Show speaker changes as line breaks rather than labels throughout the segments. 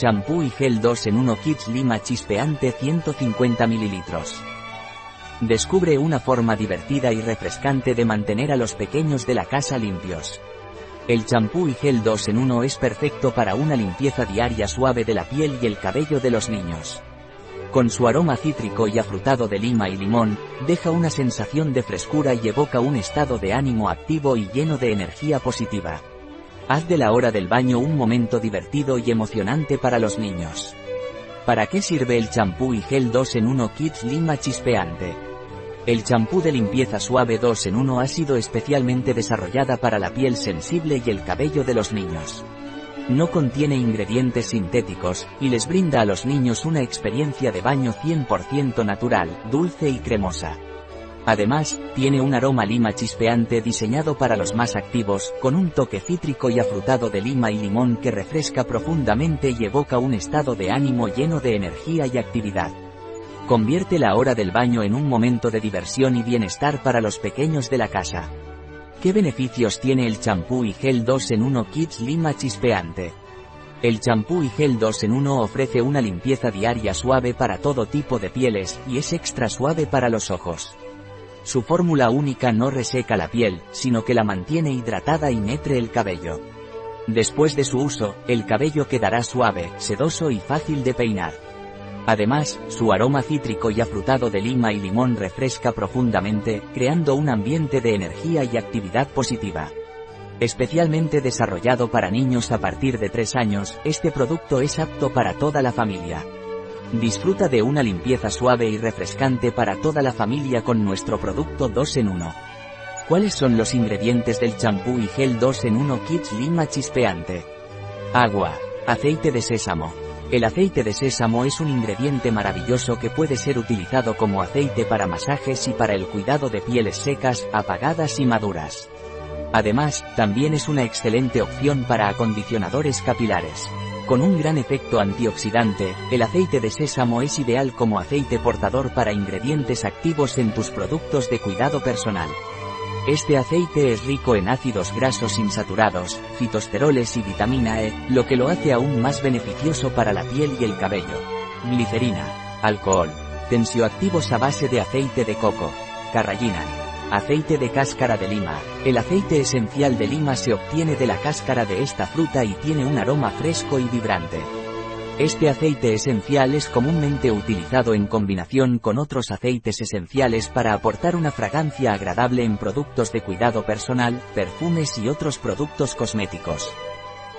Champú y gel 2 en 1 Kids Lima chispeante 150 ml. Descubre una forma divertida y refrescante de mantener a los pequeños de la casa limpios. El champú y gel 2 en 1 es perfecto para una limpieza diaria suave de la piel y el cabello de los niños. Con su aroma cítrico y afrutado de lima y limón, deja una sensación de frescura y evoca un estado de ánimo activo y lleno de energía positiva. Haz de la hora del baño un momento divertido y emocionante para los niños. ¿Para qué sirve el champú y gel 2 en 1 Kids Lima Chispeante? El champú de limpieza suave 2 en 1 ha sido especialmente desarrollada para la piel sensible y el cabello de los niños. No contiene ingredientes sintéticos, y les brinda a los niños una experiencia de baño 100% natural, dulce y cremosa. Además, tiene un aroma lima chispeante diseñado para los más activos, con un toque cítrico y afrutado de lima y limón que refresca profundamente y evoca un estado de ánimo lleno de energía y actividad. Convierte la hora del baño en un momento de diversión y bienestar para los pequeños de la casa. ¿Qué beneficios tiene el champú y gel 2 en 1 Kids Lima Chispeante? El champú y gel 2 en 1 ofrece una limpieza diaria suave para todo tipo de pieles, y es extra suave para los ojos. Su fórmula única no reseca la piel, sino que la mantiene hidratada y netre el cabello. Después de su uso, el cabello quedará suave, sedoso y fácil de peinar. Además, su aroma cítrico y afrutado de lima y limón refresca profundamente, creando un ambiente de energía y actividad positiva. Especialmente desarrollado para niños a partir de 3 años, este producto es apto para toda la familia. Disfruta de una limpieza suave y refrescante para toda la familia con nuestro producto 2 en 1. ¿Cuáles son los ingredientes del champú y gel 2 en 1 Kids Lima Chispeante? Agua. Aceite de sésamo. El aceite de sésamo es un ingrediente maravilloso que puede ser utilizado como aceite para masajes y para el cuidado de pieles secas, apagadas y maduras. Además, también es una excelente opción para acondicionadores capilares. Con un gran efecto antioxidante, el aceite de sésamo es ideal como aceite portador para ingredientes activos en tus productos de cuidado personal. Este aceite es rico en ácidos grasos insaturados, fitosteroles y vitamina E, lo que lo hace aún más beneficioso para la piel y el cabello. Glicerina, alcohol, tensioactivos a base de aceite de coco, carrallina, aceite de cáscara de lima. El aceite esencial de lima se obtiene de la cáscara de esta fruta y tiene un aroma fresco y vibrante. Este aceite esencial es comúnmente utilizado en combinación con otros aceites esenciales para aportar una fragancia agradable en productos de cuidado personal, perfumes y otros productos cosméticos.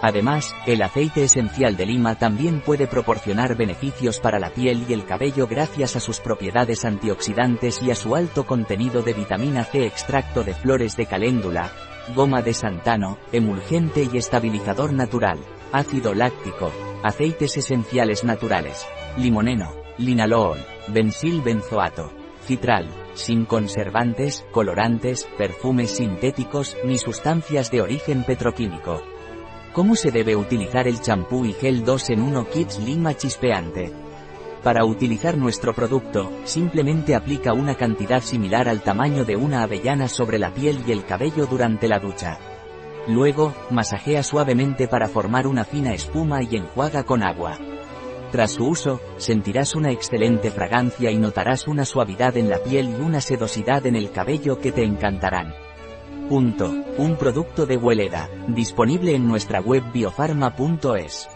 Además, el aceite esencial de lima también puede proporcionar beneficios para la piel y el cabello gracias a sus propiedades antioxidantes y a su alto contenido de vitamina C extracto de flores de caléndula, goma de santano, emulgente y estabilizador natural, ácido láctico, aceites esenciales naturales, limoneno, linalool, bensil benzoato, citral, sin conservantes, colorantes, perfumes sintéticos, ni sustancias de origen petroquímico. ¿Cómo se debe utilizar el champú y gel 2 en 1 Kids Lima chispeante? Para utilizar nuestro producto, simplemente aplica una cantidad similar al tamaño de una avellana sobre la piel y el cabello durante la ducha. Luego, masajea suavemente para formar una fina espuma y enjuaga con agua. Tras su uso, sentirás una excelente fragancia y notarás una suavidad en la piel y una sedosidad en el cabello que te encantarán. Un producto de Hueleda, disponible en nuestra web biofarma.es.